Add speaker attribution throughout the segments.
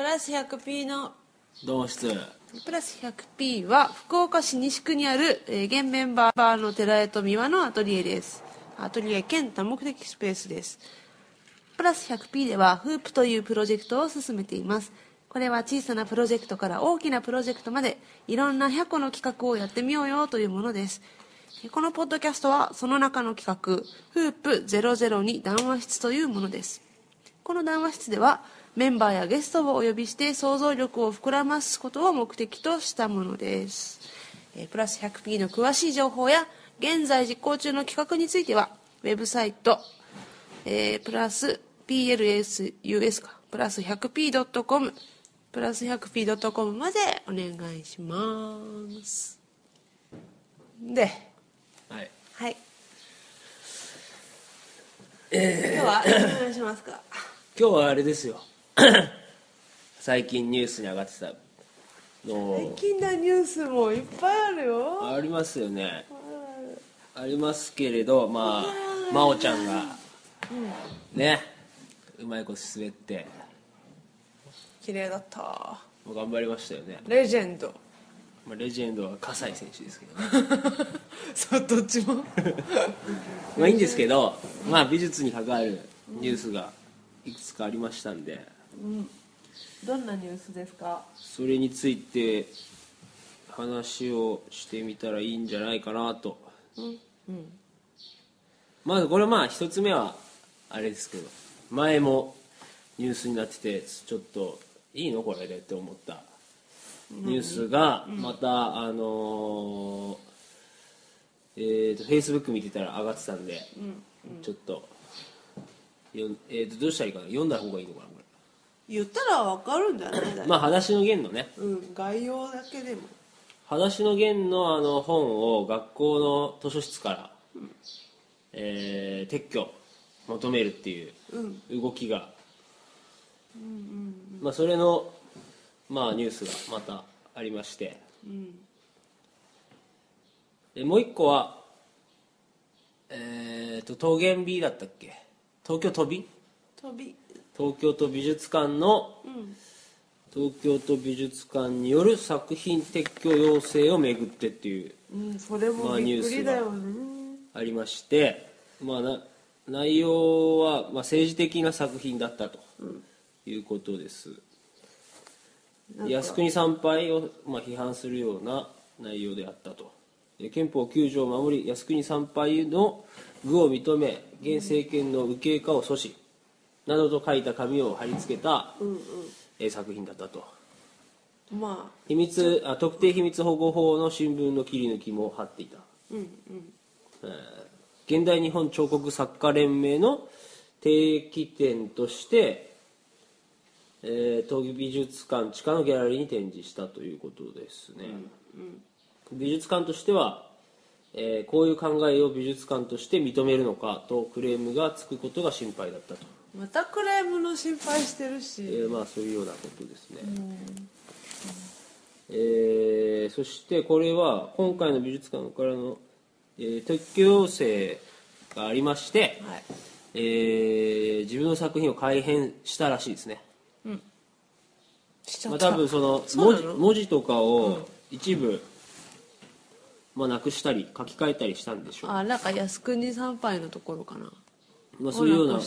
Speaker 1: プラス 100p の
Speaker 2: 同室。
Speaker 1: プラス 100p は福岡市西区にある、え現メンバーの寺江と三輪のアトリエです。アトリエ兼多目的スペースです。プラス 100p ではフープというプロジェクトを進めています。これは小さなプロジェクトから大きなプロジェクトまでいろんな100個の企画をやってみようよというものです。このポッドキャストはその中の企画フープ002談話室というものです。この談話室ではメンバーやゲストをお呼びして想像力を膨らますことを目的としたものです、えープラス 100p の詳しい情報や現在実行中の企画についてはウェブサイト、えープラス PLSUS か。プラス 100p.com プラス 100p.com までお願いします。で
Speaker 2: はい。
Speaker 1: はい。今日は何お願いしますか？
Speaker 2: 今日はあれですよ 最近ニュースに上がってた。
Speaker 1: 最
Speaker 2: の
Speaker 1: 近のニュースもいっぱいあるよ。
Speaker 2: ありますよね。ありますけれどまあ真央ちゃんがねうまいこと滑って。
Speaker 1: 綺麗だった。
Speaker 2: もう頑張りましたよね、
Speaker 1: レジェンド。
Speaker 2: まあ、レジェンドは葛西選手ですけどね。
Speaker 1: そうどっちも？
Speaker 2: まあいいんですけどまあ美術に関わるニュースがいくつかありましたんで
Speaker 1: どんなニュースですか？
Speaker 2: それについて話をしてみたらいいんじゃないかなと。
Speaker 1: うん。うん。
Speaker 2: まずこれまあ一つ目はあれですけど前もニュースになっててちょっといいのこれでって思ったニュースがまたあのーえーとフェイスブック見てたら上がってたんでちょっとよんえーとどうしたらいいかな？読んだ方がいいのかな？こ
Speaker 1: 言ったらわかるんじゃない
Speaker 2: れまあ「裸足の弦」のね。
Speaker 1: うん概要だけでも「
Speaker 2: 裸足の弦の」あの本を学校の図書室から、えー撤去求めるっていう
Speaker 1: うん。
Speaker 2: 動きが、まあ、それの、まあ、ニュースがまたありまして。
Speaker 1: うん。
Speaker 2: でもう一個はえー、と桃源 B だったっけ？東京都美
Speaker 1: 飛び
Speaker 2: 東京都美術館の
Speaker 1: うん。
Speaker 2: 東京都美術館による作品撤去要請をめぐってっていう
Speaker 1: うんそれ
Speaker 2: ま
Speaker 1: もびっく
Speaker 2: あニュースが
Speaker 1: りだよね
Speaker 2: ありまして、まあ、な内容は、まあ、政治的な作品だったということです、靖国参拝を、まあ、批判するような内容であったと。で憲法9条を守り靖国参拝の愚を認め現政権の右傾化を阻止などと書いた紙を貼り付けた、
Speaker 1: うん
Speaker 2: えー作品だったと。
Speaker 1: うんまあ。
Speaker 2: 秘密あ特定秘密保護法の新聞の切り抜きも貼っていた。
Speaker 1: うんうん。
Speaker 2: 現代日本彫刻作家連盟の定期展として、えー、東京美術館地下のギャラリーに展示したということですね、美術館としては、えーこういう考えを美術館として認めるのかとクレームがつくことが心配だったと、
Speaker 1: またクレームの心配してる
Speaker 2: え
Speaker 1: し
Speaker 2: ーまあそういうようなことですね、えーそしてこれは今回の美術館からの、えー撤去要請がありまして、
Speaker 1: はい。
Speaker 2: えー自分の作品を改変したらしいですね、まあ、
Speaker 1: しちゃった。
Speaker 2: 多分その文字文字とかを一部、まあ、なくしたり書き換えたりしたんでしょう。
Speaker 1: あなんか靖国参拝のところかな
Speaker 2: まあ、そういうよう
Speaker 1: を
Speaker 2: な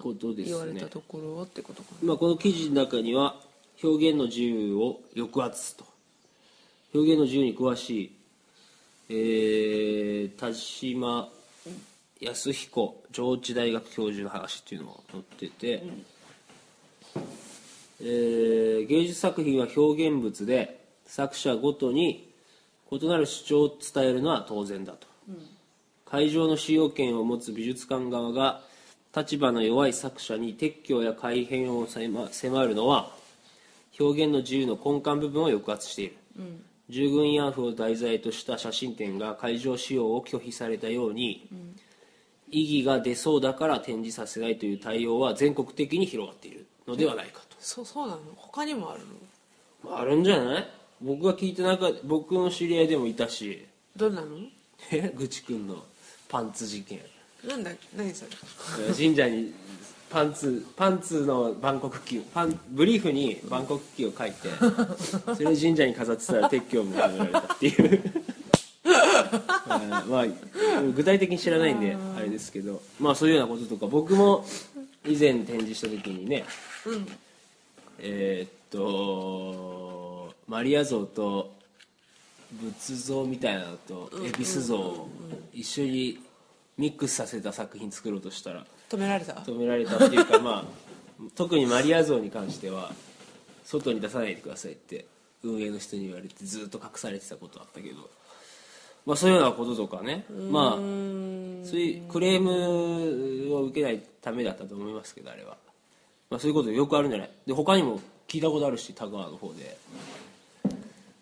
Speaker 2: ことですね。
Speaker 1: 言われたところをってことか
Speaker 2: まあ、この記事の中には表現の自由を抑圧と。表現の自由に詳しい、えー田島康彦上智大学教授の話っていうのを載ってて、えー芸術作品は表現物で作者ごとに異なる主張を伝えるのは当然だと、会場の使用権を持つ美術館側が立場の弱い作者に撤去や改変を迫迫るのは表現の自由の根幹部分を抑圧している、従軍慰安婦を題材とした写真展が会場使用を拒否されたように、意義が出そうだから展示させないという対応は全国的に広がっているのではないか
Speaker 1: そうそうなの？他にもあるの？
Speaker 2: とあるんじゃない？僕が聞いてなんか僕の知り合いでもいたし。
Speaker 1: どんなの？
Speaker 2: え？ぐちくんのパンツ事件
Speaker 1: なんだ何それ？
Speaker 2: 神社にパンツパンツの万国旗パンブリーフに万国旗を書いて それを神社に飾ってたら撤去を求められたっていう。まあ具体的に知らないんであれですけど。まあそういうようなこととか僕も以前展示した時にね、えーっとマリア像と仏像みたいなのと恵比寿像を一緒にミックスさせた作品作ろうとしたら。
Speaker 1: 止められた？
Speaker 2: 止められたっていうかまあ特にマリア像に関しては外に出さないでくださいって運営の人に言われてずっと隠されてたことあったけど。まあそういうようなこととかね。まあそういうクレームを受けないためだったと思いますけどあれは、まあ、そういうことよくあるんじゃない？で他にも聞いたことあるし田川の方で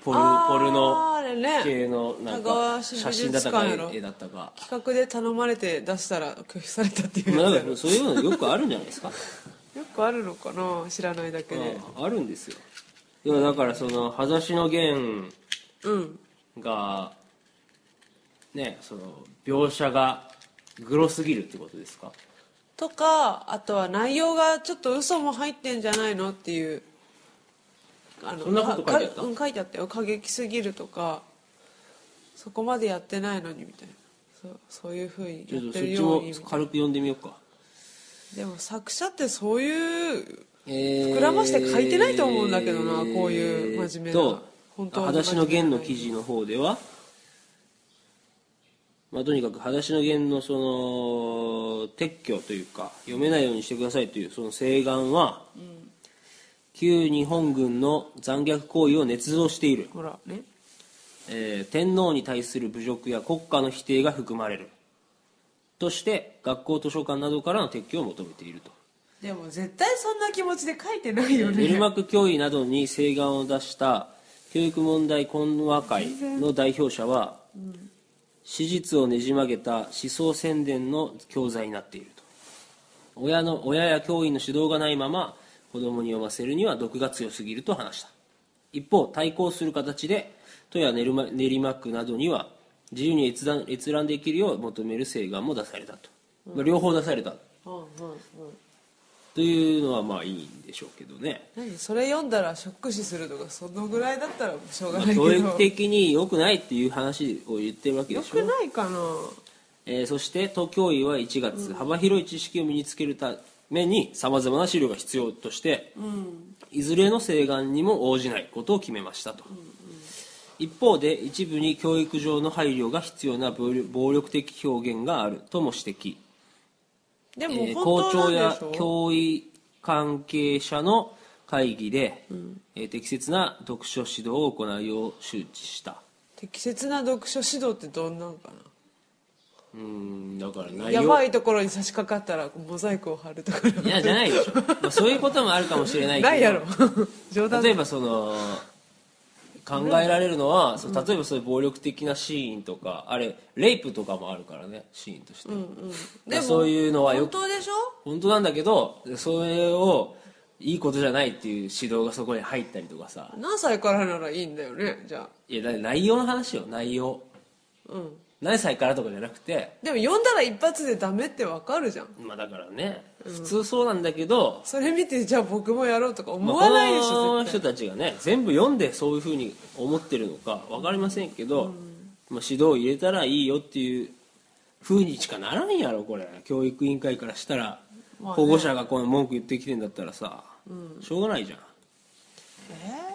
Speaker 2: ポルポルノ系のなんか
Speaker 1: 市
Speaker 2: 写真だったか絵だったか。
Speaker 1: 企画で頼まれて出したら拒否されたっていう
Speaker 2: まあ
Speaker 1: やつやろ。
Speaker 2: だからそういうのよくあるんじゃないですか？
Speaker 1: よくあるのかな知らないだけで。
Speaker 2: ああるんですよ。いやだからその裸足の弦
Speaker 1: うん
Speaker 2: がねその描写がグロすぎるってことですか？
Speaker 1: とかあとは内容がちょっと嘘も入ってんじゃないのっていうあの
Speaker 2: そんなこと書いてあった？
Speaker 1: かうん書いてあったよ。過激すぎるとかそこまでやってないのにみたいな。そうそういうふうに
Speaker 2: ちょっとそ
Speaker 1: やってる。
Speaker 2: っちも
Speaker 1: ようにみたいな
Speaker 2: 軽く読んでみようか。
Speaker 1: でも作者ってそういう
Speaker 2: えー
Speaker 1: 膨らまして書いてないと思うんだけどなこういう真面目な
Speaker 2: と
Speaker 1: 本当は
Speaker 2: 裸足の弦の記事の方ではまあ、とにかく裸足の弦のその撤去というか読めないようにしてくださいというその請願は、旧日本軍の残虐行為を捏造している。
Speaker 1: ほらね。
Speaker 2: えー天皇に対する侮辱や国家の否定が含まれる。として学校図書館などからの撤去を求めていると。
Speaker 1: でも絶対そんな気持ちで書いてないよね。
Speaker 2: ネルマク教委などに請願を出した教育問題懇話会の代表者は、史実をねじ曲げた思想宣伝の教材になっていると。親の親や教員の指導がないまま子供に読ませるには毒が強すぎると話した。一方対抗する形で都や練馬区などには自由に閲覧閲覧できるよう求める請願も出されたと、まあ、両方出された。
Speaker 1: うんうんうん。
Speaker 2: というのはまあいいんでしょうけどね。
Speaker 1: 何それ読んだらショック死するとかそのぐらいだったらしょうが
Speaker 2: まあ
Speaker 1: ないけど、
Speaker 2: 教育的に良くないっていう話を言ってるわけ
Speaker 1: よ
Speaker 2: でしょ。
Speaker 1: くないかな。
Speaker 2: えーそして都教委は1月、幅広い知識を身につけるためにさまざまな資料が必要として、いずれの請願にも応じないことを決めましたと、一方で一部に教育上の配慮が必要な暴力的表現があるとも指摘、
Speaker 1: でも
Speaker 2: えー校長や教委関係者の会議で、えー適切な読書指導を行うよう周知した。
Speaker 1: 適切な読書指導ってどんなんか
Speaker 2: うーんだから
Speaker 1: な
Speaker 2: 内容
Speaker 1: やばいところに差し掛かったらモザイクを貼るとか
Speaker 2: いやじゃないでしょ、まあ、そういうこともあるかもしれないけど。
Speaker 1: ないやろ。冗談。
Speaker 2: 例えばその考えられるのは、そう例えばそういう暴力的なシーンとかあれレイプとかもあるからねシーンとして、
Speaker 1: でも
Speaker 2: そういうのはよく
Speaker 1: 本当でしょ？
Speaker 2: 本当なんだけどそれをいいことじゃないっていう指導がそこに入ったりとかさ。
Speaker 1: 何歳からならいいんだよねじゃあ。
Speaker 2: いや内容の話よ内容。
Speaker 1: うん
Speaker 2: 何歳からとかじゃなくて
Speaker 1: でも読んだら一発でダメってわかるじゃん。
Speaker 2: まあだからね、普通そうなんだけど、
Speaker 1: それ見てじゃあ僕もやろうとか
Speaker 2: ま
Speaker 1: 思
Speaker 2: あ
Speaker 1: わないでし
Speaker 2: この人たちがね全部読んでそういうふうに思ってるのか分かりませんけど、まあ、指導を入れたらいいよっていうふうにしかならんやろこれ。教育委員会からしたら、
Speaker 1: まあね。
Speaker 2: 保護者がこの文句言ってきてんだったらさ、しょうがないじゃん、え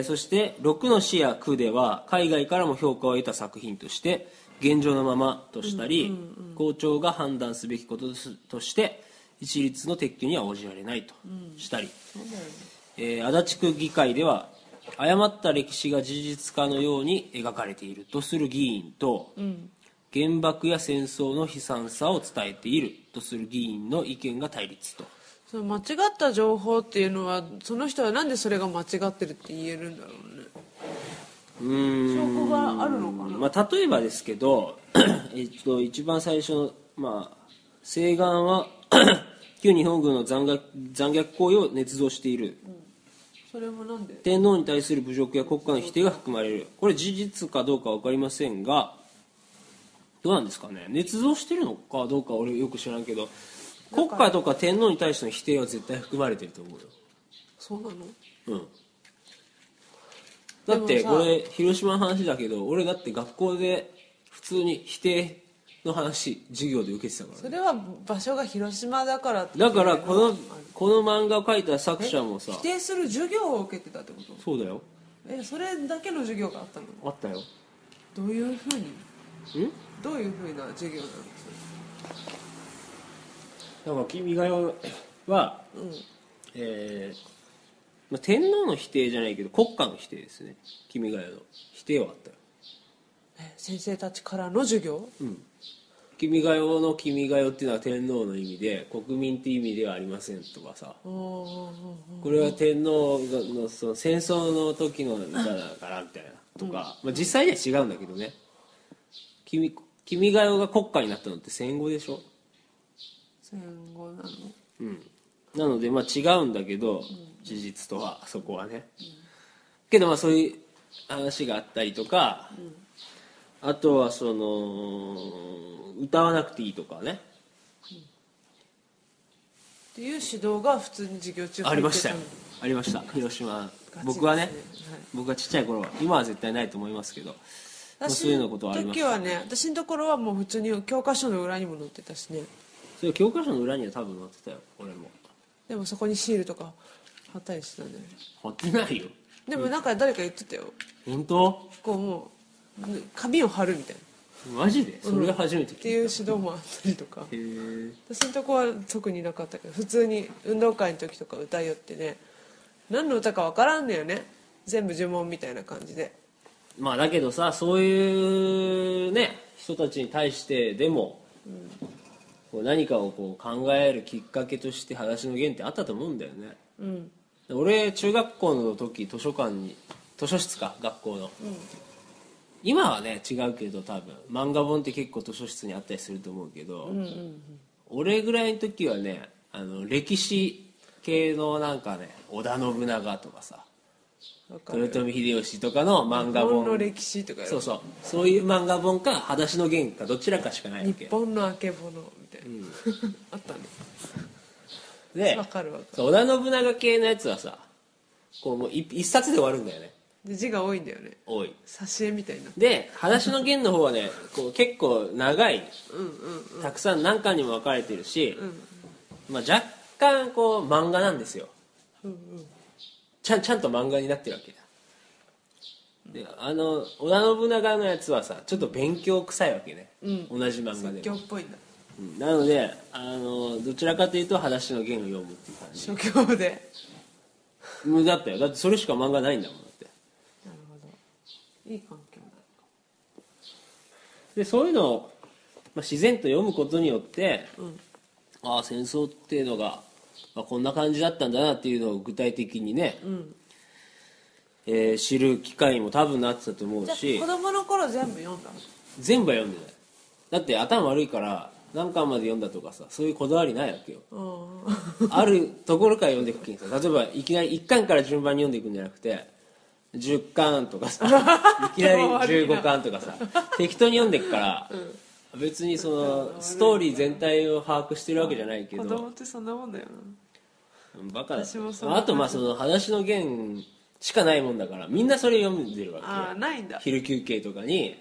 Speaker 2: ーそして6の市や区では海外からも評価を得た作品として現状のままとしたり、校長が判断すべきこととして一律の撤去には応じられないとしたり、えー足立区議会では誤った歴史が事実化のように描かれているとする議員と、原爆や戦争の悲惨さを伝えているとする議員の意見が対立と
Speaker 1: その間違った情報っていうのはその人はなんでそれが間違ってるって言えるんだろうね。
Speaker 2: うーん。
Speaker 1: 証拠があるのかな？
Speaker 2: まあ、例えばですけど、えっと、一番最初の、まあ、請願は 旧日本軍の残虐残虐行為を捏造している。
Speaker 1: それもなんで？
Speaker 2: 天皇に対する侮辱や国家の否定が含まれる。これ事実かどうか分かりませんがどうなんですかね？捏造してるのかどうか俺よく知らんけど国家とか天皇に対しての否定は絶対含まれてると思うよ。
Speaker 1: そうなの？
Speaker 2: うん。だってこれ広島の話だけど俺だって学校で普通に否定の話授業で受けてたからね。
Speaker 1: それは場所が広島だから
Speaker 2: だからこのこの漫画を描いた作者もさ
Speaker 1: 否定する授業を受けてたってこと？
Speaker 2: そうだよ。
Speaker 1: えそれだけの授業があったの？
Speaker 2: あったよ。
Speaker 1: どういうふうに？
Speaker 2: ん？
Speaker 1: どういうふうな授業なの？
Speaker 2: だから「君が代」は、えーまあ、天皇の否定じゃないけど国家の否定ですね「君が代」の否定はあったよ
Speaker 1: え先生たちからの授業？
Speaker 2: うん。君が代の君が代っていうのは天皇の意味で国民っていう意味ではありませんとかさ。これは天皇のその戦争の時の歌だからみたいなとか、まあ、実際には違うんだけどね。君君が代が国家になったのって戦後でしょ？
Speaker 1: 戦後なの。
Speaker 2: うん。なのでまあ違うんだけど、事実とはそこはね、けどまあそういう話があったりとか、あとはその歌わなくていいとかね。
Speaker 1: っていう指導が普通に授業中
Speaker 2: ありましたよ。ありました。広島。僕はね
Speaker 1: はい。
Speaker 2: 僕がちっちゃい頃は今は絶対ないと思いますけどまあ
Speaker 1: 私
Speaker 2: そういうようなことはあり
Speaker 1: 時はね私のところはもう普通に教科書の裏にも載ってたしね
Speaker 2: それ教科書の裏には多分載ってたよ俺も。
Speaker 1: でもそこにシールとか貼ったりしてたね。
Speaker 2: 貼ってないよ。
Speaker 1: でもなんか誰か言ってたよ。
Speaker 2: 本当？
Speaker 1: こうもう紙を貼るみたいな。
Speaker 2: マジで？それが初めて聞いた、
Speaker 1: っていう指導もあったりとか。
Speaker 2: へえ
Speaker 1: 私のとこは特になかったけど普通に運動会の時とか歌いよってね。何の歌か分からんのよね。全部呪文みたいな感じで。
Speaker 2: まあだけどさそういうね人たちに対してでも、こう何かをこう考えるきっかけとして「裸足の弦」ってあったと思うんだよね。
Speaker 1: うん。
Speaker 2: 俺中学校の時図書館に図書室か学校の、今はね違うけど多分。漫画本って結構図書室にあったりすると思うけど、俺ぐらいの時はねあの歴史系のなんかね織田信長とかさ豊臣秀吉とかの漫画
Speaker 1: 日本の
Speaker 2: 本
Speaker 1: 歴史とか
Speaker 2: そうそう。そういう漫画本か「裸足の弦」かどちらかしかないわ
Speaker 1: 日
Speaker 2: け
Speaker 1: 本のあけぼのみたいな、あったね。
Speaker 2: で
Speaker 1: わかるわかる。
Speaker 2: 織田信長系のやつはさこうもう一一冊で終わるんだよね。
Speaker 1: で字が多いんだよね。
Speaker 2: 多い。
Speaker 1: 挿絵みたいな。
Speaker 2: で「裸足の弦」の方はねこう結構長い。たくさん何巻にも分かれてるし、まあ、若干こう漫画なんですよ、ちゃんちゃんと漫画になってるわけだであの織田信長のやつはさちょっと勉強臭いわけね、同じ漫画でも。
Speaker 1: 説教っぽいんだ。
Speaker 2: うん。なのであのどちらかというと「裸足の弦」を読むっていう感じ。
Speaker 1: 諸教で。
Speaker 2: もうだったよ。だってそれしか漫画ないんだもんだって。
Speaker 1: なるほど。いい環境なのか
Speaker 2: でそういうのを、まあ、自然と読むことによって、ああ戦争っていうのが、まあ、こんな感じだったんだなっていうのを具体的にね、えー知る機会にも多分なってたと思う
Speaker 1: じゃ
Speaker 2: し
Speaker 1: あ子供の頃全部読んだの？
Speaker 2: 全部は読んでない。だって頭悪いから何巻まで読んだとかさそういうこだわりないわけよ。あるところから読んでいくけんさ例えばいきなり1巻から順番に読んでいくんじゃなくて10巻とかさ いきなり15巻とかさ適当に読んでいくから、別にそのストーリー全体を把握してるわけじゃないけ
Speaker 1: 子
Speaker 2: ど
Speaker 1: 供ってそんなもんだよ
Speaker 2: バカだ。
Speaker 1: 私もそんな
Speaker 2: あとまあその「裸足の弦」しかないもんだから。みんなそれ読んでるわけ。
Speaker 1: なああないんだ。
Speaker 2: 昼休憩とかに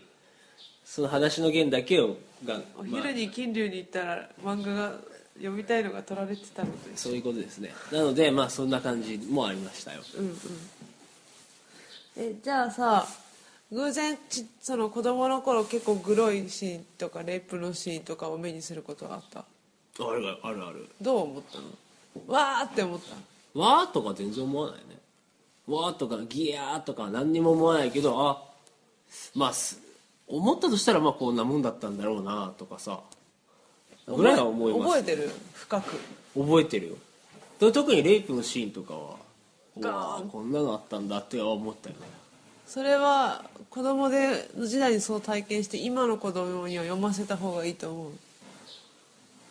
Speaker 2: その「裸足の弦」だけをが、
Speaker 1: お
Speaker 2: まあ。
Speaker 1: 昼に金龍に行ったら漫画が読みたいのが取られてたのと一緒
Speaker 2: そういうことですね。なのでまあそんな感じもありましたよ。
Speaker 1: うんうん。えじゃあさ偶然ちその子供の頃結構グロいシーンとかレイプのシーンとかを目にすることはあった？
Speaker 2: あるあるある。
Speaker 1: どう思ったの？わーって思った
Speaker 2: わーとか全然思わないね。わーとかギヤーとか何にも思わないけどあまあす思ったとしたらまあこんなもんだったんだろうなとかさ。ぐらいは思います。
Speaker 1: 覚えてる？深く。
Speaker 2: 覚えてるよ。で特にレイプのシーンとかはこんなのあったんだって思ったよね
Speaker 1: それは子供での時代にそう体験して今の子供には読ませた方がいいと思う。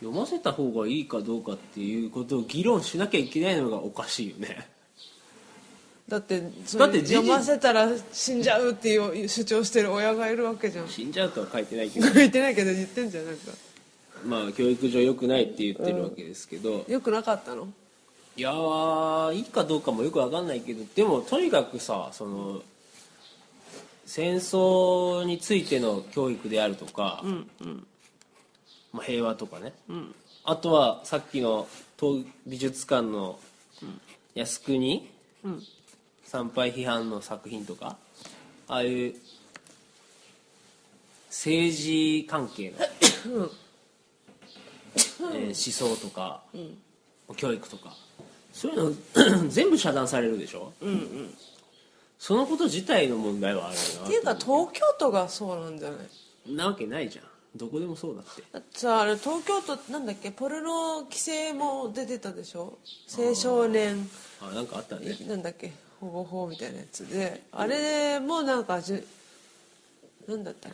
Speaker 2: 読ませた方がいいかどうかっていうことを議論しなきゃいけないのがおかしいよね。
Speaker 1: だって
Speaker 2: だって
Speaker 1: 読ませたら死んじゃうっていう主張してる親がいるわけじゃん。
Speaker 2: 死んじゃうとは書いてないけど。
Speaker 1: 言ってないけど言ってんじゃんなんか。
Speaker 2: まあ教育上良くないって言ってるわけですけど、
Speaker 1: よくなかったの？
Speaker 2: いやーいいかどうかもよく分かんないけど。でもとにかくさその戦争についての教育であるとか、まあ、平和とかね、あとはさっきの東美術館の靖国、参拝批判の作品とかああいう政治関係の、えー思想とか、教育とかそういうの 全部遮断されるでしょ、そのこと自体の問題はあるよな。
Speaker 1: っていうか東京都がそうなんじゃない？
Speaker 2: なわけないじゃん。どこでもそうだって。
Speaker 1: だってさあれ東京都なんだっけ？ポルノ規制も出てたでしょ？青少年。
Speaker 2: あなんかあったね。
Speaker 1: なんだっけ？保護法みたいなやつで。あれもなんかじゅなんだったっ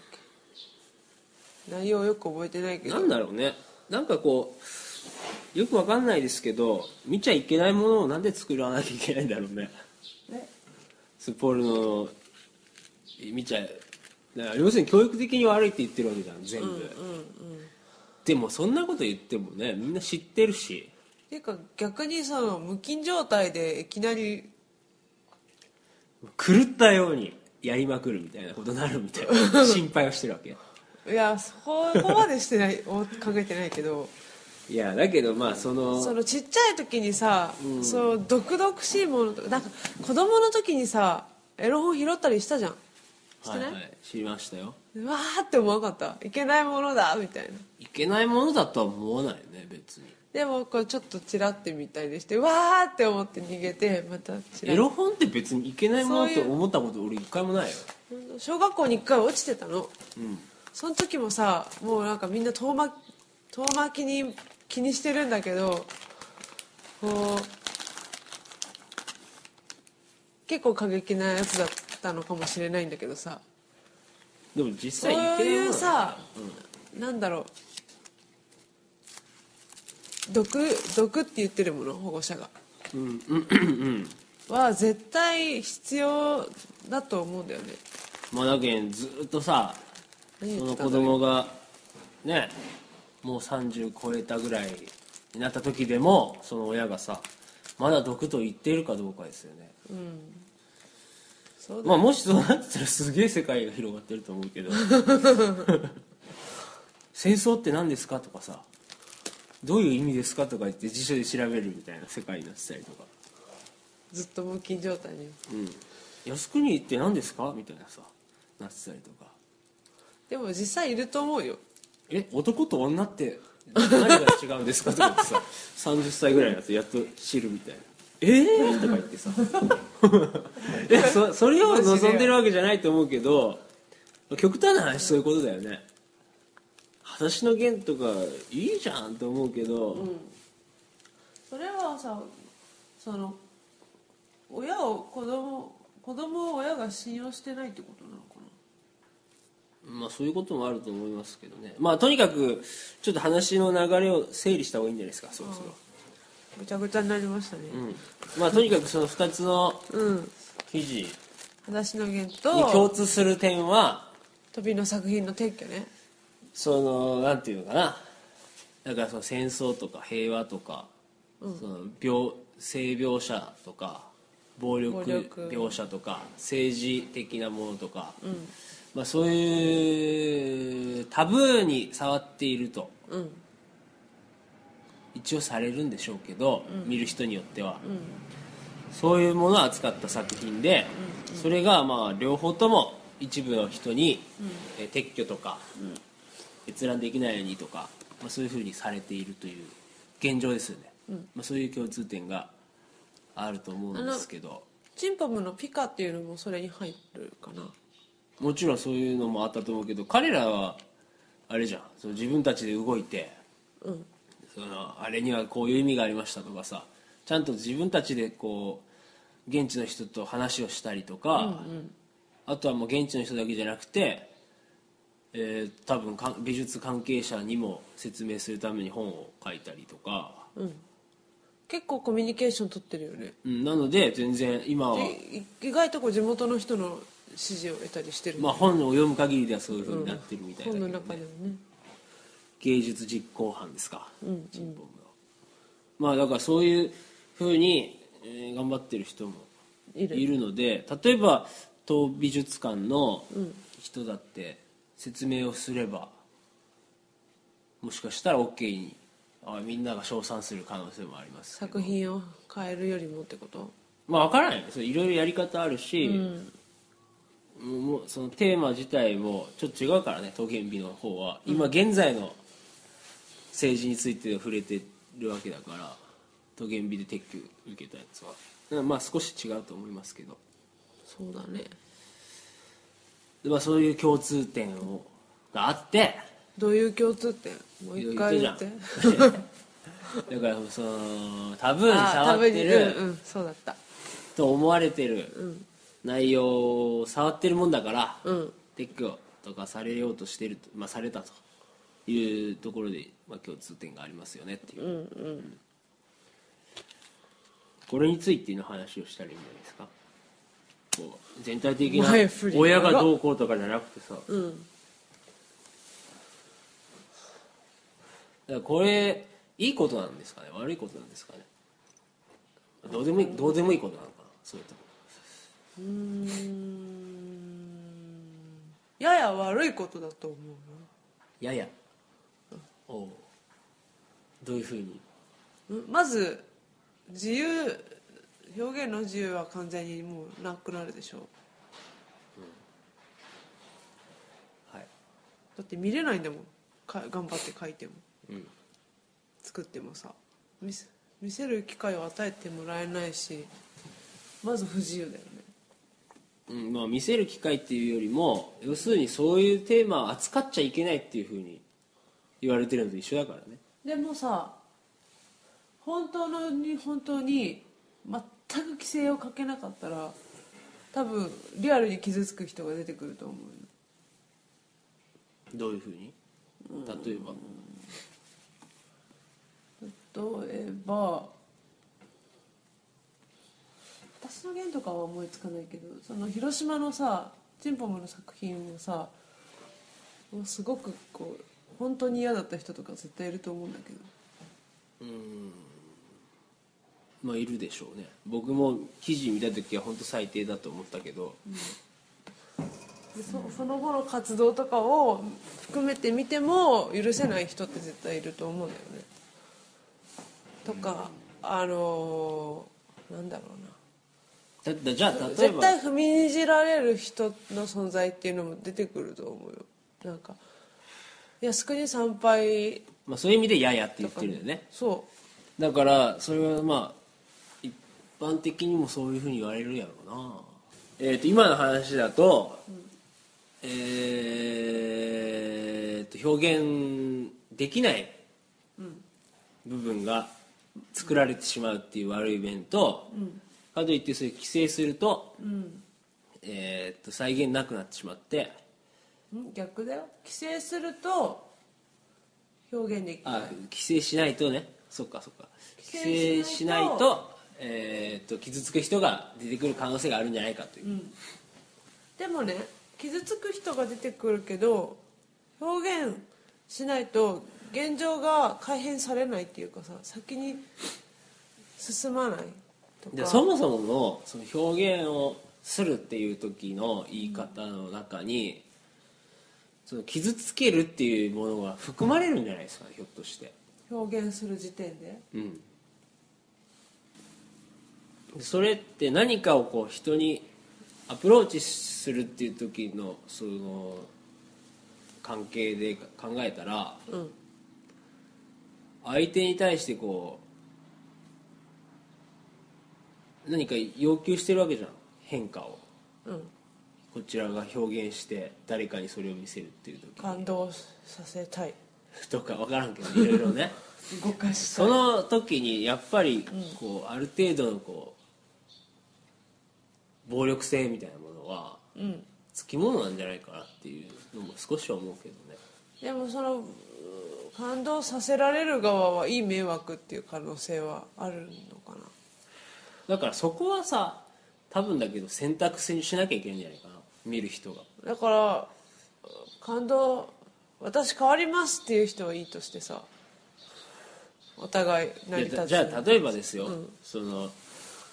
Speaker 1: け？内容よく覚えてないけど。
Speaker 2: なんだろうね。なんかこうよくわかんないですけど見ちゃいけないものをなんで作らなきゃいけないんだろうねポルノの見ちゃだから要するに教育的に悪いって言ってるわけじゃん全部、でもそんなこと言ってもねみんな知ってるし。
Speaker 1: っていうか逆にその無菌状態でいきなり
Speaker 2: 狂ったようにやりまくるみたいなことになるみたいな心配をしてるわけ。
Speaker 1: いやそこまでしてないお考えてないけど
Speaker 2: いやだけどまあその
Speaker 1: そのちっちゃい時にさ、そう毒々しいものとかなんか子供の時にさエロ本拾ったりしたじゃん。してない、
Speaker 2: はいはい、知りましたよ。
Speaker 1: うわーって思わなかった？いけないものだみたいな。い
Speaker 2: けないものだとは思わないよね別に。
Speaker 1: でもこうちょっとチラってみたいでしてわーって思って逃げてまたチラ
Speaker 2: エロ本って別にいけないものって思ったこと俺一回もないよ。
Speaker 1: 小学校に1回落ちてたの。
Speaker 2: うん。
Speaker 1: その時もさもうなんかみんな遠巻遠巻きに気にしてるんだけどこう結構過激なやつだったのかもしれないんだけどさ。
Speaker 2: でも実
Speaker 1: そう
Speaker 2: 際いけないもの
Speaker 1: いうさ、なんだろう。毒毒って言ってるもの保護者が。
Speaker 2: うん。うん。うん。うん
Speaker 1: は絶対必要だと思うんだよね。
Speaker 2: まあだけんずっとさ
Speaker 1: 何
Speaker 2: その子供がねもう30超えたぐらいになった時でもその親がさまだ毒と言っているかどうかですよね。
Speaker 1: そうだ
Speaker 2: まあもしそうなってたらすげえ世界が広がってると思うけど。戦争って何ですかとかさどういう意味ですかとか言って辞書で調べるみたいな世界になってたりとか。
Speaker 1: ずっと無菌状態に。
Speaker 2: うん。靖国って何ですかみたいなさなってたりとか。
Speaker 1: でも実際いると思うよ
Speaker 2: え男と女って何が違うんですか？とかってさ30歳ぐらいになってやっと知るみたいな。ええー、とか言ってさ。いやそそれを望んでるわけじゃないと思うけど極端な話そういうことだよね。裸足の弦とかいいじゃんと思うけど、
Speaker 1: それはさその親を子供子供を親が信用してないってことなの？か
Speaker 2: まあそういうこともあると思いますけどね。まあとにかくちょっと話の流れを整理した方がいいんじゃないですかそろそろ、
Speaker 1: なぐちゃぐちゃになりましたね。
Speaker 2: うん、まあとにかくその2つの
Speaker 1: うん。
Speaker 2: 記事。に
Speaker 1: 裸足の弦
Speaker 2: 共
Speaker 1: と
Speaker 2: 通する点は
Speaker 1: 飛びの作品の撤去ね。
Speaker 2: そのなんていうのかな。だからその戦争とか平和とか、その描性描写とか
Speaker 1: 暴力
Speaker 2: 描写とか政治的なものとか、まあ、そういうタブーに触っていると。
Speaker 1: うん。
Speaker 2: 一応されるんでしょうけど、見る人によっては、そういうものを扱った作品で、それがまあ両方とも一部の人に、えー撤去とか、閲覧できないようにとか、まあ、そういうふうにされているという現状ですよね、まあ、そういう共通点があると思うんですけど。
Speaker 1: チンポムのピカっていうのもそれに入るかな
Speaker 2: もちろんそういうのもあったと思うけど彼らはあれじゃん。その自分たちで動いて
Speaker 1: うん。
Speaker 2: そのあれにはこういう意味がありましたとかさちゃんと自分たちでこう現地の人と話をしたりとか、あとはもう現地の人だけじゃなくて、えー多分か美術関係者にも説明するために本を書いたりとか、
Speaker 1: 結構コミュニケーション取ってるよね。
Speaker 2: うん、なので全然今は、
Speaker 1: 意外とこう地元の人の支持を得たりしてる、
Speaker 2: まあ、本を読む限りではそういうふうになってるみたいだけ
Speaker 1: 本の
Speaker 2: ど、ね
Speaker 1: 中でもね。
Speaker 2: 芸術実行犯ですか、チンポムのまあだからそういうふうに、えー頑張ってる人も
Speaker 1: いる。
Speaker 2: ので例えば東美術館の人だって説明をすればもしかしたら OK にあみんなが称賛する可能性もあります
Speaker 1: 作品を変えるよりもってこと？
Speaker 2: まあ分からない。それいろいろやり方あるし、もうそのテーマ自体もちょっと違うからね桃源美の方は。今現在の政治について触れてるわけだから桃源美で撤去受けたやつは。まあ少し違うと思いますけど。
Speaker 1: そうだね。
Speaker 2: でまあそういう共通点をがあって。
Speaker 1: どういう共通点？もう一回言って。
Speaker 2: だからそのタブーに
Speaker 1: あ
Speaker 2: 触ってる
Speaker 1: うんうんそうだった。
Speaker 2: と思われてる内容を触ってるもんだから、
Speaker 1: うん。
Speaker 2: 撤去とかされようとしてると、まあ、されたというところで、まあ、共通点がありますよねっていう、これについての話をしたらいいんじゃないですか？こう全体的な親がどうこうとかじゃなくてさ、だか
Speaker 1: うん
Speaker 2: らこれいいことなんですかね？悪いことなんですかね？どうでもいいどうでもいいことなのかな？そういうとこ
Speaker 1: うーん。やや悪いことだと思うよ
Speaker 2: やや。おう。どういうふうに？
Speaker 1: うんまず自由表現の自由は完全にもうなくなるでしょ
Speaker 2: はい。
Speaker 1: だって見れないんだもん。か頑張って書いても。
Speaker 2: うん。
Speaker 1: 作ってもさ。見せ見せる機会を与えてもらえないしまず不自由だよね
Speaker 2: うんまあ、見せる機会っていうよりも要するにそういうテーマを扱っちゃいけないっていうふうに言われてるのと一緒だからね。
Speaker 1: でもさ本当のに本当に全く規制をかけなかったら多分リアルに傷つく人が出てくると思うよ。
Speaker 2: どういうふうに？例えば。
Speaker 1: 例えば私の弦とかは思いつかないけどその広島のさチンポムの作品をさもうすごくこう本当に嫌だった人とか絶対いると思うんだけど。
Speaker 2: まあいるでしょうね。僕も記事見た時は本当最低だと思ったけど。
Speaker 1: でそその後の活動とかを含めて見ても許せない人って絶対いると思うんだよね。とかあのーなんだろうな
Speaker 2: だだじゃあ例え
Speaker 1: 絶
Speaker 2: ば
Speaker 1: 対踏みにじられる人の存在っていうのも出てくると思うよ。なんか靖国参拝
Speaker 2: まあ、そういう意味で「やや」って言ってるんだよね。
Speaker 1: そ
Speaker 2: だからそれはまあ一般的にもそういうふうに言われるやろうな。えー、と今の話だと、えー、と表現できない部分が作られてしまうっていう悪い面と、かといってそれ規制すると,、えー、と再現なくなってしまって
Speaker 1: うん逆だよ。規制すると表現できない
Speaker 2: あ規制しないとね。そっかそっか。規
Speaker 1: 規制
Speaker 2: 制し
Speaker 1: しなと
Speaker 2: ないいと,、えー、と傷つく人が出てくる可能性があるんじゃないかという、
Speaker 1: でもね傷つく人が出てくるけど表現しないと現状が改変されないっていうかさ先に進まない
Speaker 2: でそもそものその表現をするっていう時の言い方の中に、その傷つけるっていうものが含まれるんじゃないですかねひょっとして。
Speaker 1: 表現する時点で。
Speaker 2: うん。でそれって何かをこう人にアプローチするっていう時のその関係で考えたら
Speaker 1: うん。
Speaker 2: 相手に対してこう何か要求してるわけじゃん変化を。
Speaker 1: うん。
Speaker 2: こちらが表現して誰かにそれを見せるっていう時
Speaker 1: 感動させたい。
Speaker 2: とか分からんけどいろいろね。
Speaker 1: 動かした
Speaker 2: そ
Speaker 1: い
Speaker 2: の時にやっぱりこうある程度のこう暴力性みたいなものは
Speaker 1: うん。
Speaker 2: つきものなんじゃないかなっていうのも少しは思うけどね。
Speaker 1: でもその感動させられる側はいい迷惑っていう可能性はあるのかな
Speaker 2: だからそこはさ多分だけど選択肢にしなきゃいけないんじゃないかな。見る人が。
Speaker 1: だから感動私変わりますっていう人はいいとしてさお互い成り立つ。
Speaker 2: じゃあ例えばですよ、その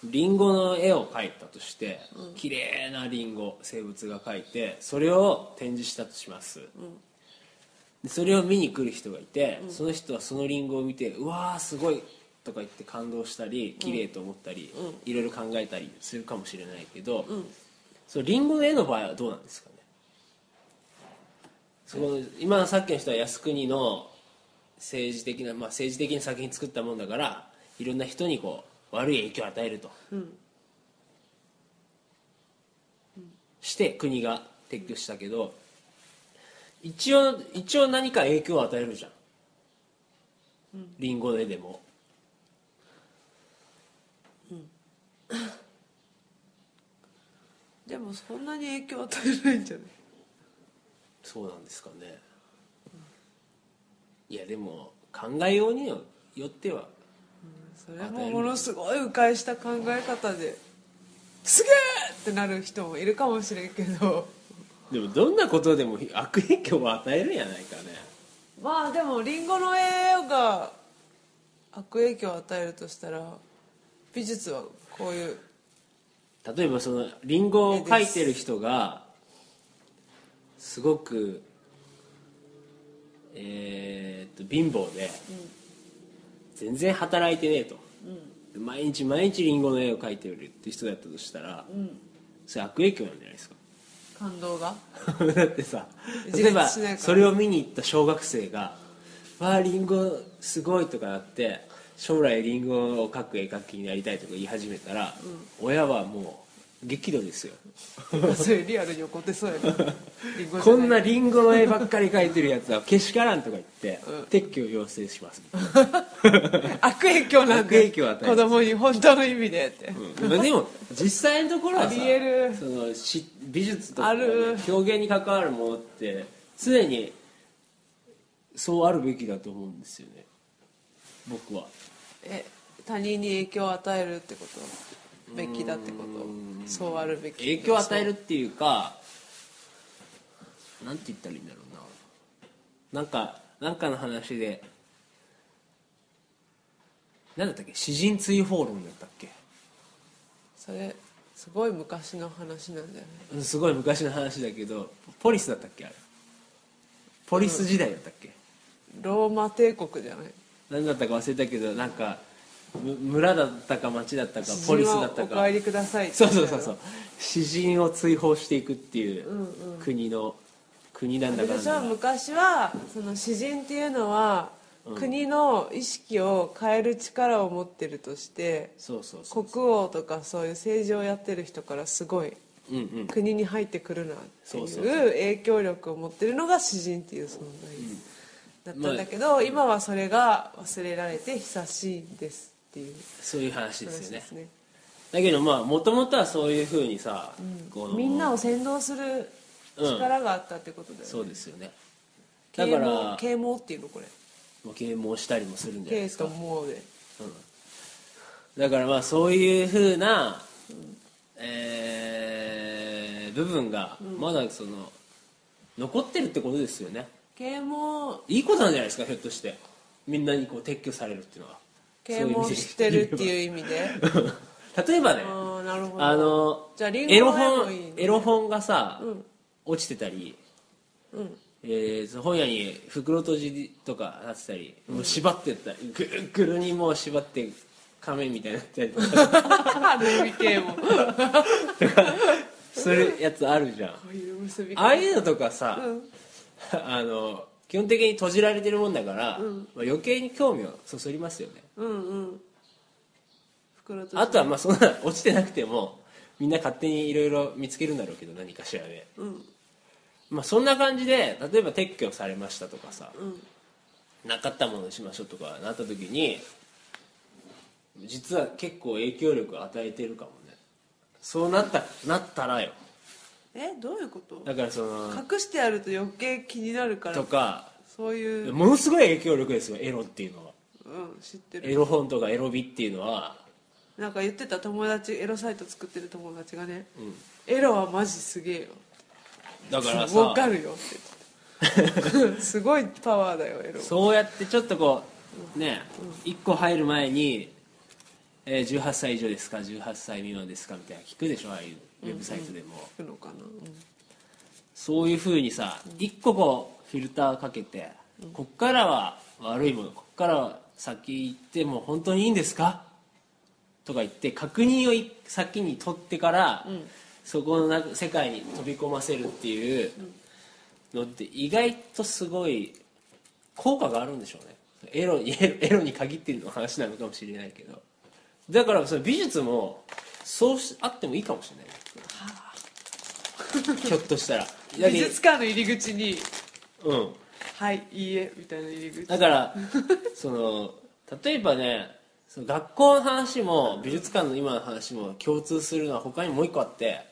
Speaker 2: リンゴの絵を描いたとして、綺麗なリンゴ生物が描いてそれを展示したとします、でそれを見に来る人がいて、その人はそのリンゴを見てうわーすごいとか言って感動したり綺麗と思ったり、いろいろ考えたりするかもしれないけど、そのリンゴの絵の場合はどうなんですかね？そこ今のさっきの人は靖国の政治的な、まあ、政治的な作品作ったもんだからいろんな人にこう悪い影響を与えると、して国が撤去したけど一応一応何か影響を与えるじゃん、リンゴの絵でも
Speaker 1: でもそんなに影響与えないんじゃない？
Speaker 2: そうなんですかね。いやでも考えようによっては。
Speaker 1: それもものすごい迂回した考え方ですげえってなる人もいるかもしれんけど。
Speaker 2: でもどんなことでも悪影響を与えるんやないかね。
Speaker 1: まあでもリンゴの絵が悪影響を与えるとしたら美術はこういう。
Speaker 2: 例えばそのリンゴを描いてる人がすごくえーっと貧乏で、全然働いてねえと、毎日毎日リンゴの絵を描いてるって人だったとしたら、それ悪影響なんじゃないですか。
Speaker 1: 感動が？
Speaker 2: だってさ
Speaker 1: 自
Speaker 2: 例えばそれを見に行った小学生が「わあリンゴすごい」とかなって将来リンゴを描く絵描きになりたいとか言い始めたら、親はもう激怒ですよ。
Speaker 1: それリアルに起こってそうや な
Speaker 2: こんなリンゴの絵ばっかり描いてるやつはけしからんとか言って、撤去を要請します、
Speaker 1: 悪影響なん
Speaker 2: 悪
Speaker 1: で子供に本当の意味でって、
Speaker 2: まあでも実際のところはさそのし美術とか
Speaker 1: ある。
Speaker 2: 表現に関わるものって常にそうあるべきだと思うんですよね。僕は
Speaker 1: え他人に影響を与えるってこと？べきだってこと？そうあるべき。
Speaker 2: 影響を与えるっていうかなんて言ったらいいんだろうな。なんかなんかの話でなんだったっけ？詩人追放論だったっけ？
Speaker 1: それすごい昔の話なんだよね。
Speaker 2: すごい昔の話だけどポリスだったっけ？あれ。ポリス時代だったっけ、
Speaker 1: ローマ帝国じゃない？
Speaker 2: 何だったか忘れたけどなんかむ村だったか町だったかポリスだった
Speaker 1: お
Speaker 2: か
Speaker 1: 帰りください
Speaker 2: そうそうそうそう。詩人を追放していくっていう国の、国なんだかなん
Speaker 1: 私は昔はその詩人っていうのは、国の意識を変える力を持ってるとして
Speaker 2: そうそうそう
Speaker 1: 国王とかそういう政治をやってる人からすごい
Speaker 2: うんうん。
Speaker 1: 国に入ってくるなってい
Speaker 2: そう
Speaker 1: 影響力を持ってるのが詩人っていう存在だったんだけど、今はそれが忘れられて久しいんですっていう。
Speaker 2: そういう話ですよね。
Speaker 1: ね。
Speaker 2: だけどまあもともとはそういうふうにさ、この
Speaker 1: みんなを先導する力があったってことだよね、
Speaker 2: そうですよね。だから
Speaker 1: 啓蒙っていうのこれ。
Speaker 2: まあ啓蒙したりもするんじゃないで
Speaker 1: 啓
Speaker 2: すか。
Speaker 1: と蒙で。
Speaker 2: だからまあそういうふうな、えー部分がまだその、残ってるってことですよね
Speaker 1: 啓蒙
Speaker 2: いいことなんじゃないですかひょっとして。みんなにこう撤去されるっていうのは。
Speaker 1: 啓蒙してるっていう意味で。
Speaker 2: 例えばね
Speaker 1: あ
Speaker 2: のエロ本エロ本がさ、
Speaker 1: ん。
Speaker 2: 落ちてたり、
Speaker 1: うん。
Speaker 2: えー本屋に袋閉じとかなってたり、もう縛ってったりぐるぐるにもう縛って仮面みたいになったりとか。
Speaker 1: ルミ啓蒙こ
Speaker 2: するやつあるじゃん。ああいうのとかさ、
Speaker 1: うん
Speaker 2: あの基本的に閉じられてるもんだから、まあ、余計に興味をそそりますよね。
Speaker 1: うんうん。袋と
Speaker 2: あとはまあそんな 落ちてなくてもみんな勝手にいろいろ見つけるんだろうけど何かしらで、
Speaker 1: うん。
Speaker 2: まあ、そんな感じで例えば撤去されましたとかさ、
Speaker 1: うん。
Speaker 2: なかったものにしましょうとかなった時に実は結構影響力を与えてるかもね。そうなったなったらよ
Speaker 1: えどういうこと？
Speaker 2: だからその
Speaker 1: 隠してあると余計気になるから。
Speaker 2: とか
Speaker 1: そういう。
Speaker 2: ものすごい影響力ですよエロっていうのは。
Speaker 1: うん知って
Speaker 2: エ
Speaker 1: る
Speaker 2: ロ本とかエロ美っていうのは。
Speaker 1: なんか言ってた友達エロサイト作ってる友達がね、エロはマジすげえよ。
Speaker 2: だから
Speaker 1: わ
Speaker 2: さ
Speaker 1: かるよって すごいパワーだよエロ
Speaker 2: そうやってちょっとこうね1個入る前に、えー18歳以上ですか18歳未満ですかみたいな聞くでしょああいうウェブサイトでも、
Speaker 1: 行くのかな、
Speaker 2: そういうふうにさ1個こうフィルターかけて、こっからは悪いものこっからは先行っても本当にいいんですか？とか言って確認をい先に取ってから、そこの中世界に飛び込ませるっていうのって意外とすごい効果があるんでしょうね。エロにエロエロに限っての話なのかもしれないけど。だからその美術もそうしあってもいいかもしれないひょっとしたら。だけ
Speaker 1: 美術館の入り口に
Speaker 2: うん「
Speaker 1: はいいいえ」みたいな入り口。
Speaker 2: だから その例えばねその学校の話も美術館の今の話も共通するのは他にもう一個あって、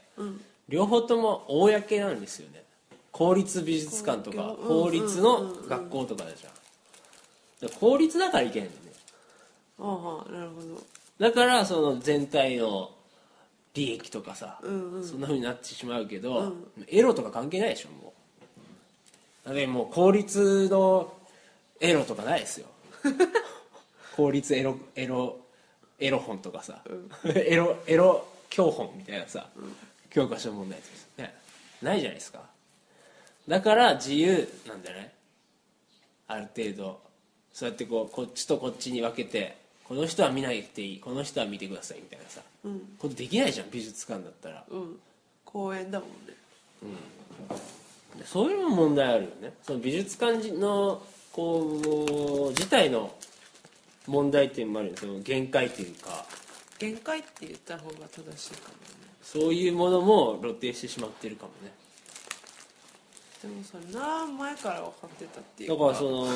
Speaker 2: 両方とも公なんですよね。公立美術館とか
Speaker 1: 公
Speaker 2: 公立の学校とかだじゃん。だから公立だからいけないんだよね。
Speaker 1: ああなるほど。
Speaker 2: だからその全体の利益とかさ、
Speaker 1: んうん。
Speaker 2: そんなふうになってしまうけど、エロとか関係ないでしょもう。だってもう公立のエロとかないですよ。公立エロエロエロ本とかさ、エロエロ教本みたいなさ、教科書問題ですね。ないじゃないですか。だから自由なんじゃないある程度そうやってこうこっちとこっちに分けてこの人は見ないていいこの人は見てくださいみたいなさ、ことできないじゃん美術館だったら。
Speaker 1: うん。公園だもんね。
Speaker 2: そういうのも問題あるよね。その美術館のこう自体の問題点もあるよね。その限界というか。
Speaker 1: 限界って言った方が正しいかもね。
Speaker 2: そういうものも露呈してしまってるかもね。
Speaker 1: でもそれ何前から分かってたっていう
Speaker 2: だからその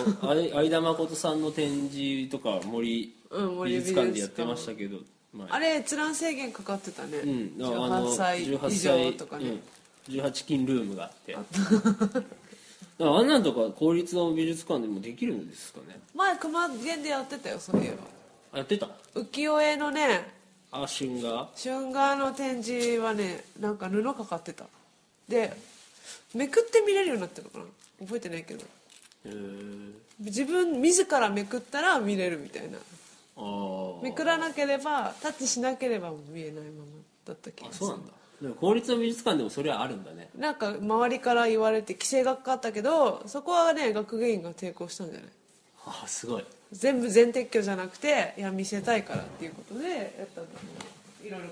Speaker 2: 相田誠さんの展示とか森
Speaker 1: うん森
Speaker 2: 美術館。でやってましたけど、ま
Speaker 1: あ。れ閲覧制限かかってたね、
Speaker 2: うん、だからあの
Speaker 1: 18歳以
Speaker 2: 18
Speaker 1: 上とかね、
Speaker 2: うん、18金ルームがあって。だからあんなんとか公立の美術館でもできるんですかね？
Speaker 1: 前熊源でやってたよそういえば。
Speaker 2: あやってた？
Speaker 1: 浮世絵のね。
Speaker 2: あ春画？
Speaker 1: 春画の展示はねなんか布かかってた。でめくって見れるようになってるのかな？覚えてないけど。
Speaker 2: へー。
Speaker 1: 自分自らめくったら見れるみたいなめくらなければタッチしなければ見えないままだった気がする。
Speaker 2: あそうなんだ。でも公立の美術館でもそれはあるんだね。
Speaker 1: なんか周りから言われて規制がかかったけどそこはね学芸員が抵抗したんじゃない？
Speaker 2: ああすごい。
Speaker 1: 全部全撤去じゃなくていや見せたいからっていうことでやったんだいろいろ
Speaker 2: へ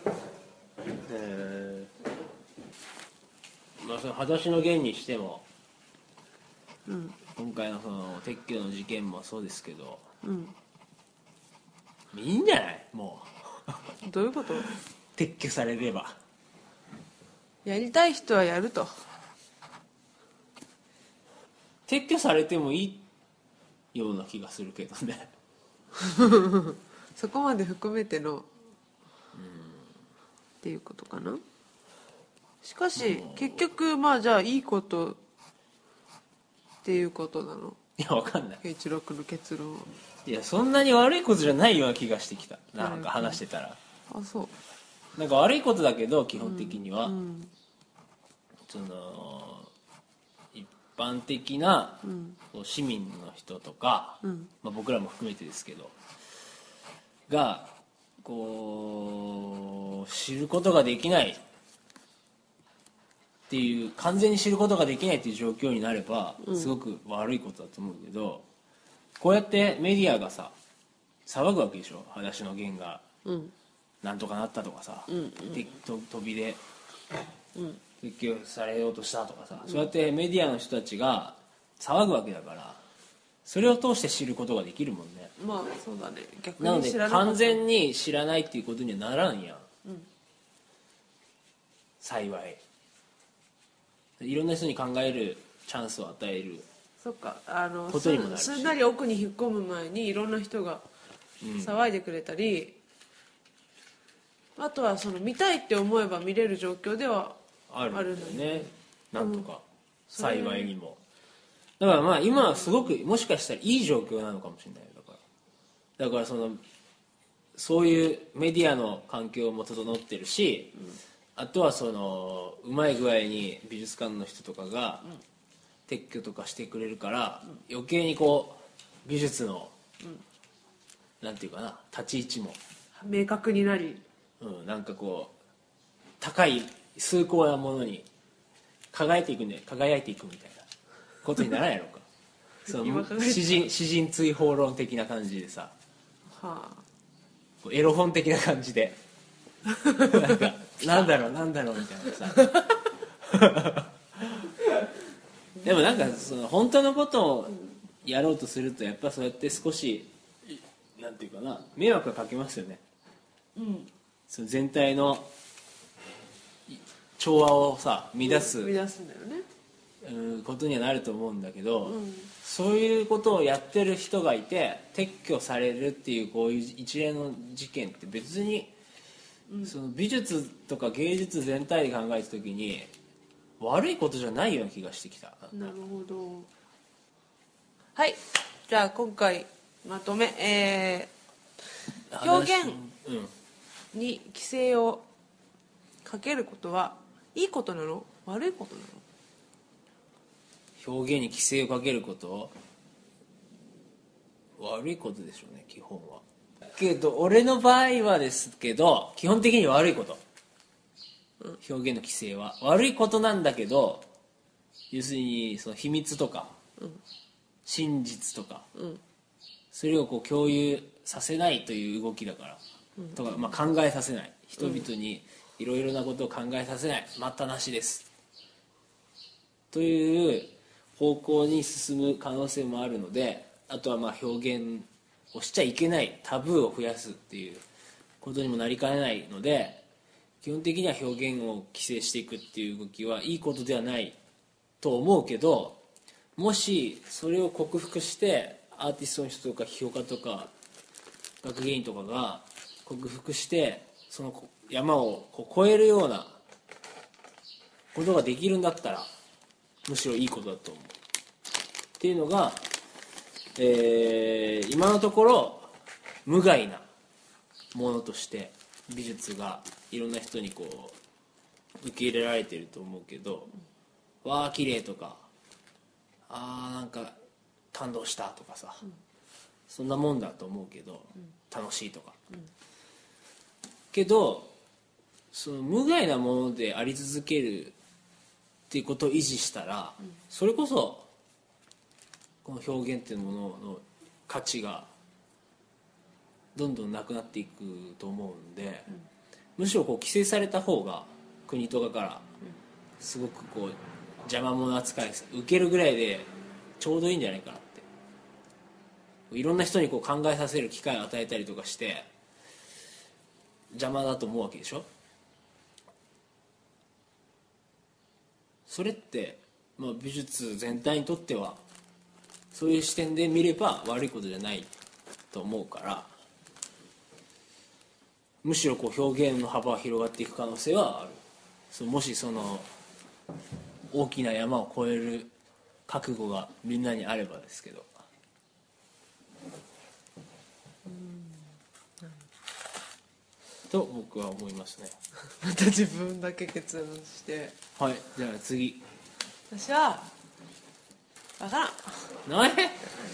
Speaker 2: えまあその裸足の弦にしても、今回のその撤去の事件もそうですけど、いいんじゃない？も
Speaker 1: どういうこと？
Speaker 2: う撤去されれば。
Speaker 1: やりたい人はやると。
Speaker 2: 撤去されてもいいような気がするけどね。
Speaker 1: そこまで含めての。っていうことかな。しかし結局まあじゃあいいことっていうことなの？
Speaker 2: いやわかんない。
Speaker 1: 慶一郎君の結論はい
Speaker 2: やそんなに悪いことじゃないような気がしてきた。なんか話してたら。
Speaker 1: あそう。
Speaker 2: なんか悪いことだけど基本的には、
Speaker 1: うん。
Speaker 2: その一般的な、こう市民の人とか、
Speaker 1: ん。
Speaker 2: まあ、僕らも含めてですけどがこう知ることができないっていう完全に知ることができないっていう状況になればすごく悪いことだと思うけど、こうやってメディアがさ騒ぐわけでしょ？裸足の弦が。
Speaker 1: うん。
Speaker 2: なんとかなったとかさ、
Speaker 1: ん
Speaker 2: でと飛びで。
Speaker 1: うん。
Speaker 2: 撤去されようとしたとかさ、そうやってメディアの人たちが騒ぐわけだからそれを通して知ることができるもんね。
Speaker 1: まあそうだね。逆
Speaker 2: なので
Speaker 1: に知らなかった。
Speaker 2: 完全に知らないっていうことにはならんやん、幸い。いろんな人に考えるチャンスを与える
Speaker 1: そっかあの
Speaker 2: ことにもなるし。
Speaker 1: すすんなり奥に引っ込む前にいろんな人が騒いでくれたり、あとはその見たいって思えば見れる状況では
Speaker 2: あるんだよね。なんとか、幸いにも。だからまあ今はすごくもしかしたらいい状況なのかもしれないだから。だからそのそういうメディアの環境も整ってるし、あとはそのうまい具合に美術館の人とかが、撤去とかしてくれるから、余計にこう美術の、なんていうかな立ち位置も、
Speaker 1: 明確になり。
Speaker 2: うん、なんかこう高い崇高なものに輝いていくんで輝いていくみたいな。ことにならないのか。その詩人詩人追放論的な感じでさ。
Speaker 1: は
Speaker 2: こうエロ本的な感じで。なんかなんだろうなんだろうみたいなさ でもなんかその本当のことをやろうとするとやっぱそうやって少しなんていうかな迷惑がかけますよね。
Speaker 1: あうん。
Speaker 2: その全体のい調和をさ乱す、
Speaker 1: 生み出すんだよね。
Speaker 2: うんことにはなると思うんだけど、
Speaker 1: ん。
Speaker 2: そういうことをやってる人がいて撤去されるっていうこういう一連の事件って別に、その美術とか芸術全体で考えた時に悪いことじゃないような気がしてきた。
Speaker 1: なるほど。はい。じゃあ今回まとめ。え表現に規制をかけることはいいことなの？悪いことなの？
Speaker 2: 表現に規制をかけること？悪いことでしょうね基本は。けど俺の場合はですけど基本的に悪いこと、表現の規制は。悪いことなんだけど要するにその秘密とか、真実とか、それをこう共有させないという動きだから、とか、まあ、考えさせない。人々にいろいろなことを考えさせない。待ったなしです。という方向に進む可能性もあるのであとはまあ表現をしちゃいけない。タブーを増やすっていうことにもなりかねないので基本的には表現を規制していくっていう動きはいいことではないと思うけどもしそれを克服してアーティストの人とか批評家とか学芸員とかが克服してその山をこう越えるようなことができるんだったらむしろいいことだと思う。っていうのが、えー今のところ無害なものとして美術がいろんな人にこう受け入れられてると思うけど「わあ綺麗とか「あーなんか感動した」とかさ、そんなもんだと思うけど、楽しいとか、けどその無害なものであり続けるっていうことを維持したら、それこそこの表現っていうものの価値がどんどんなくなっていくと思うんで、むしろこう規制された方が国とかからすごくこう邪魔者扱い受けるぐらいでちょうどいいんじゃないかなって。いろんな人にこう考えさせる機会を与えたりとかして邪魔だと思うわけでしょ？それって、まあ、美術全体にとってはそういう視点で見れば悪いことじゃないと思うからむしろこう表現の幅が広がっていく可能性はある。そうもしその大きな山を越える覚悟がみんなにあればですけど。と僕は思いますね。
Speaker 1: また自分だけ結論して。
Speaker 2: はいじゃあ次。
Speaker 1: 私は分からん。
Speaker 2: ない？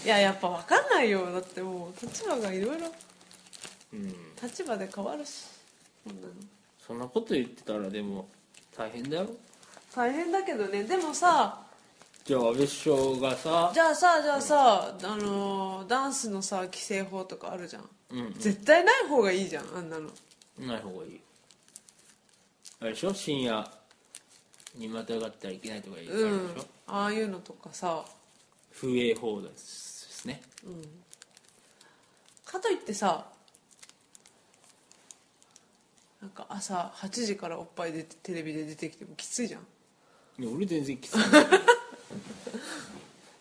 Speaker 1: いややっぱ分かんないよ。だってもう立場がいろいろ
Speaker 2: うん。
Speaker 1: 立場で変わるしこんなの。
Speaker 2: そんなこと言ってたらでも大変だよ。
Speaker 1: 大変だけどね。でもさ
Speaker 2: じゃあ安倍首相がさ
Speaker 1: じゃあさじゃあさあのーダンスのさ規制法とかあるじゃん、
Speaker 2: うん
Speaker 1: 絶対ない方がいいじゃんあんなの。
Speaker 2: ない方がいい。あれでしょ？深夜にまたがったらいけないとか言う
Speaker 1: うん
Speaker 2: あれでしょ、
Speaker 1: ああいうのとかさ。
Speaker 2: 風営法ですね。
Speaker 1: かといってさなんか朝8時からおっぱい出てテレビで出てきてもきついじゃん。
Speaker 2: いや俺全然きつい。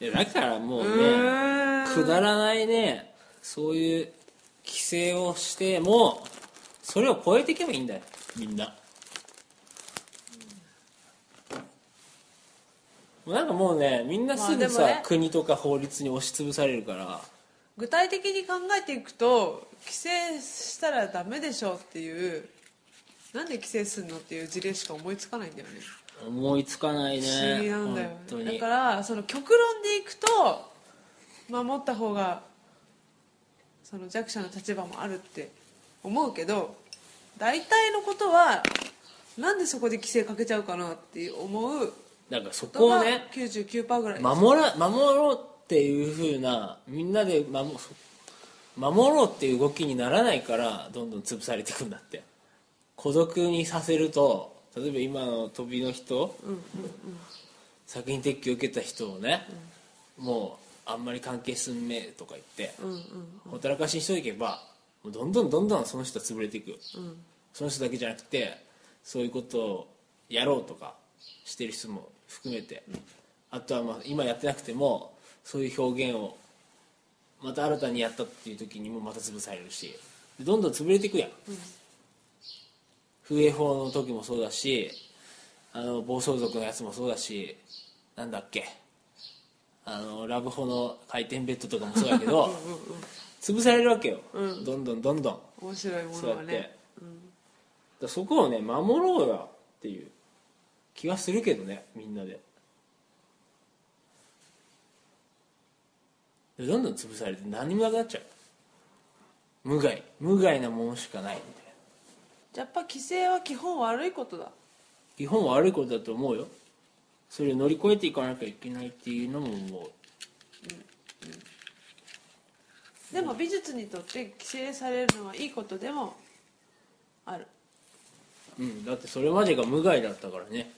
Speaker 2: いやだからもうねくだらないねそういう規制をしてもそれを超えていけばいいんだよみんな。もうなんかもうねみんなすぐさ、
Speaker 1: まあね。
Speaker 2: 国とか法律に押しつぶされるから。
Speaker 1: 具体的に考えていくと規制したらダメでしょっていうなんで規制するのっていう事例しか思いつかないんだよね。
Speaker 2: 思いつかないね。
Speaker 1: 不思議なんだよだからその極論でいくと守った方がその弱者の立場もあるって思うけど大体のことはなんでそこで規制かけちゃうかなって思う
Speaker 2: なんかそ
Speaker 1: こ
Speaker 2: をね
Speaker 1: 99%ぐらい
Speaker 2: 守ら守ろうっていうふうなみんなで守守ろうっていう動きにならないからどんどん潰されていくんだって孤独にさせると例えば今の飛びの人、作品撤去を受けた人をね、もうあんまり関係すんめとか言って、ほったらかしにしといけばもうどんどんどんどんその人は潰れていく、その人だけじゃなくてそういうことをやろうとかしてる人も含めて、あとはまあ今やってなくてもそういう表現をまた新たにやったっていう時にもまた潰されるしでどんどん潰れていくやん、風営法の時もそうだしあの暴走族のやつもそうだしなんだっけあのラブホの回転ベッドとかもそうだけど潰されるわけよ、どんどんどんどん。
Speaker 1: 面白いも
Speaker 2: そうやって、
Speaker 1: のはね
Speaker 2: だからそこをね守ろうよっていう気はするけどねみんなで。でどんどん潰されて何もなくなっちゃう。無害。無害なものしかないみたいな
Speaker 1: やっぱ規制は基本悪いことだ。
Speaker 2: 基本悪いことだと思うよ。それを乗り越えていかなきゃいけないっていうのも思う。
Speaker 1: でも美術にとって規制されるのはいいことでもある。
Speaker 2: うん。だってそれまでが無害だったからね